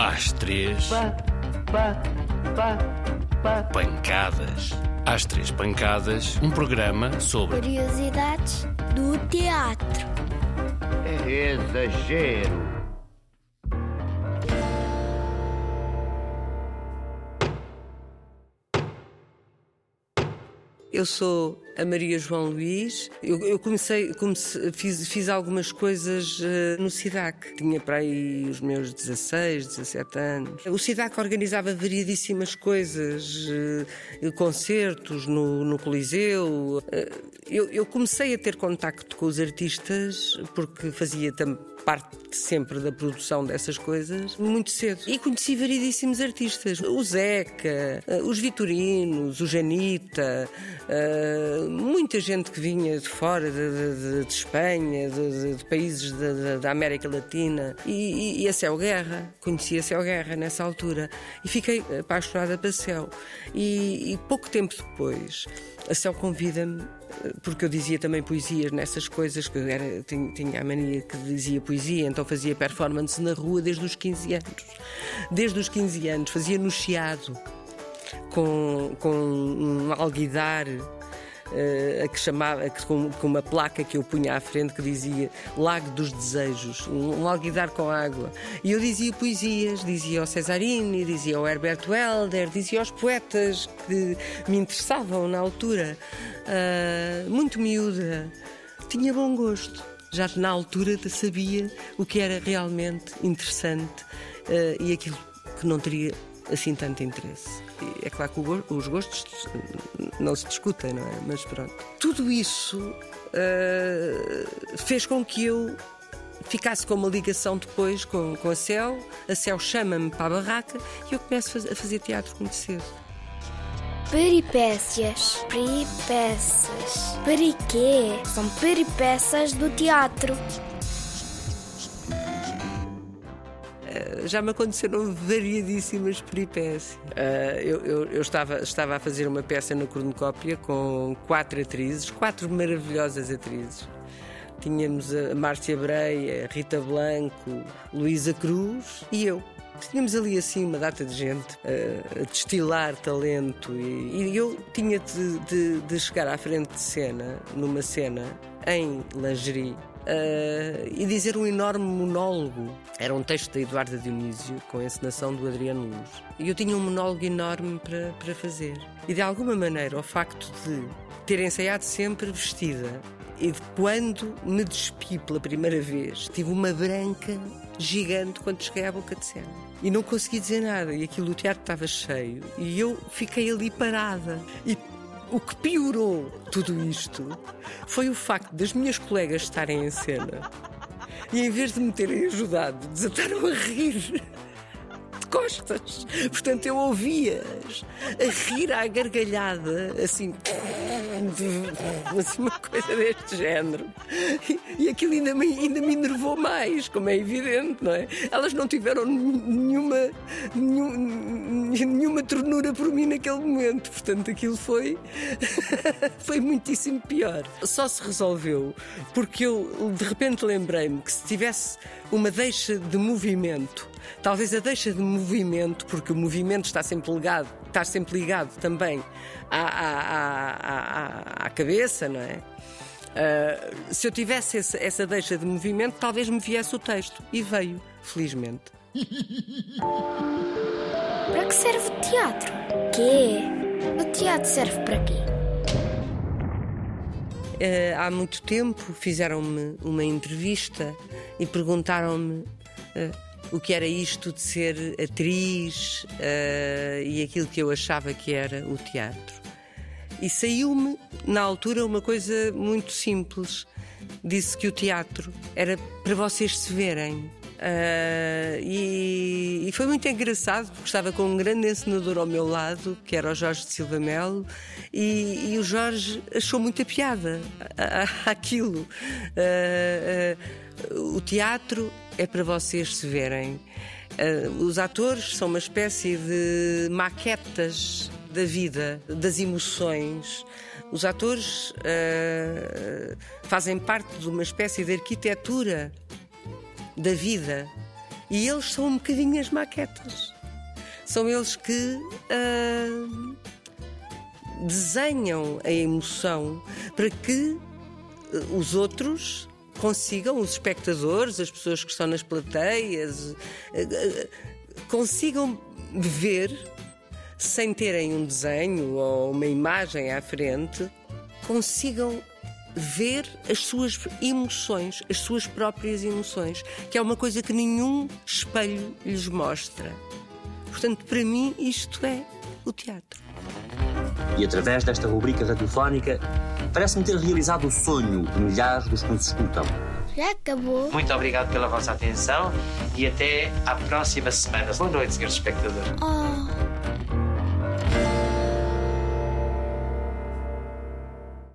Às três. Pá, pá, pá. Pancadas. Às três pancadas, um programa sobre Curiosidades do teatro. É exagero. Eu sou a Maria João Luís. Eu, eu comecei, comecei- fiz, fiz algumas coisas eh, no SIDAC. Tinha para aí os meus 16, 17 anos. O SIDAC organizava variedíssimas coisas, eh, concertos no, no Coliseu. Eh, eu, eu comecei a ter contacto com os artistas porque fazia também parte sempre da produção dessas coisas muito cedo. E conheci variedíssimos artistas. O Zeca, eh, os Vitorinos, o Janita, eh, muita gente que vinha de fora, de, de- de Espanha, de, de- países da- América Latina. E, e- e a Céu Guerra. Conheci a Céu Guerra nessa altura. E fiquei apaixonada pela Céu. E, e pouco tempo depois, a Céu convida-me porque eu dizia também poesias nessas coisas, que eu era, tinha, tinha a mania que dizia poesia, então fazia performance na rua desde os 15 anos. Desde os 15 anos, fazia no Chiado, com, com um alguidar. eh, a que chamava, a que- com, com uma placa que eu punha à frente que dizia Lago dos Desejos, um, um alguidar com água. E eu dizia poesias, dizia ao Cesarini, dizia ao Herbert Welder, dizia aos poetas que me interessavam na altura. Ah, muito miúda, tinha bom gosto. Já na altura sabia o que era realmente interessante ah, e aquilo que não teria assim tanto interesse. E É claro que o os gostos não se discutem, não é? Mas pronto. Tudo isso ah, fez com que eu ficasse com uma ligação depois com, com a Céu. A Céu chama-me para a barraca e eu começo a faz- a fazer teatro muito cedo. Peripécias. Peripécias. Periquê? São peripécias do teatro. já me aconteceram variedíssimas peripécias. Ah, eu eu- eu estava, estava a fazer uma peça na cornucópia com quatro atrizes, quatro maravilhosas atrizes. Tínhamos a Márcia Breia, Rita Blanco, Luísa Cruz e eu. Tínhamos ali assim uma data de gente ah, a destilar talento e, e eu tinha de, de- de chegar à frente de cena, numa cena, em lingerie, ah, e dizer um enorme monólogo. Era um texto da Eduarda Dionísio, com a encenação do Adriano Luz. E eu tinha um monólogo enorme para, para fazer. E de alguma maneira, o facto de ter ensaiado sempre vestida e de quando me despi pela primeira vez, tive uma branca gigante quando cheguei à boca de cena. E não consegui dizer nada, e aquilo, o teatro estava cheio, e eu fiquei ali parada. E o que piorou tudo isto foi o facto das minhas colegas estarem em cena e, em vez de me terem ajudado, desataram a rir. De costas. Portanto, eu ouvi-as a rir à gargalhada, assim. Assim uma coisa deste género. E, aquilo ainda me, ainda me enervou mais, como é evidente, não é? Elas não tiveram nenhuma, nenhum- nenhuma ternura por mim naquele momento. Portanto, aquilo foi. foi muitíssimo pior. Só se resolveu porque eu de repente lembrei-me que se tivesse uma deixa de movimento, talvez a deixa de movimento, porque o movimento está sempre ligado, está sempre ligado também à, à- à cabeça, não é? Ah, se eu tivesse essa, essa deixa de movimento, talvez me viesse o texto. E veio, felizmente. Para que serve o teatro? Quê? O teatro serve para quê? Eh, há muito tempo fizeram-me uma entrevista e perguntaram-me eh, o que era isto de ser atriz eh, e aquilo que eu achava que era o teatro. E saiu-me, na altura, uma coisa muito simples. Disse que o teatro era para vocês se verem. Ah, e, e foi muito engraçado porque estava com um grande encenador ao meu lado, que era o Jorge de Silva Melo, e, e o Jorge achou muita piada a- a- àquilo. Ah, ah, o teatro é para vocês se verem. Os atores são uma espécie de maquetas da vida, das emoções. Os atores ah, fazem parte de uma espécie de arquitetura da vida E eles são um bocadinho as maquetas. São eles que ah, desenham a emoção para que ah, os outros consigam, os espectadores, as pessoas que estão nas plateias, consigam ver, sem terem um desenho ou uma imagem à frente, consigam ver as suas emoções, as suas próprias emoções, que é uma coisa que nenhum espelho lhes mostra. Portanto, para mim, isto é o teatro. E através desta rubrica radiofónica, parece-me ter realizado o sonho de milhares dos que nos escutam. Já acabou? Muito obrigado pela vossa atenção e até à próxima semana. Boa noite, senhores espectadores. Oh.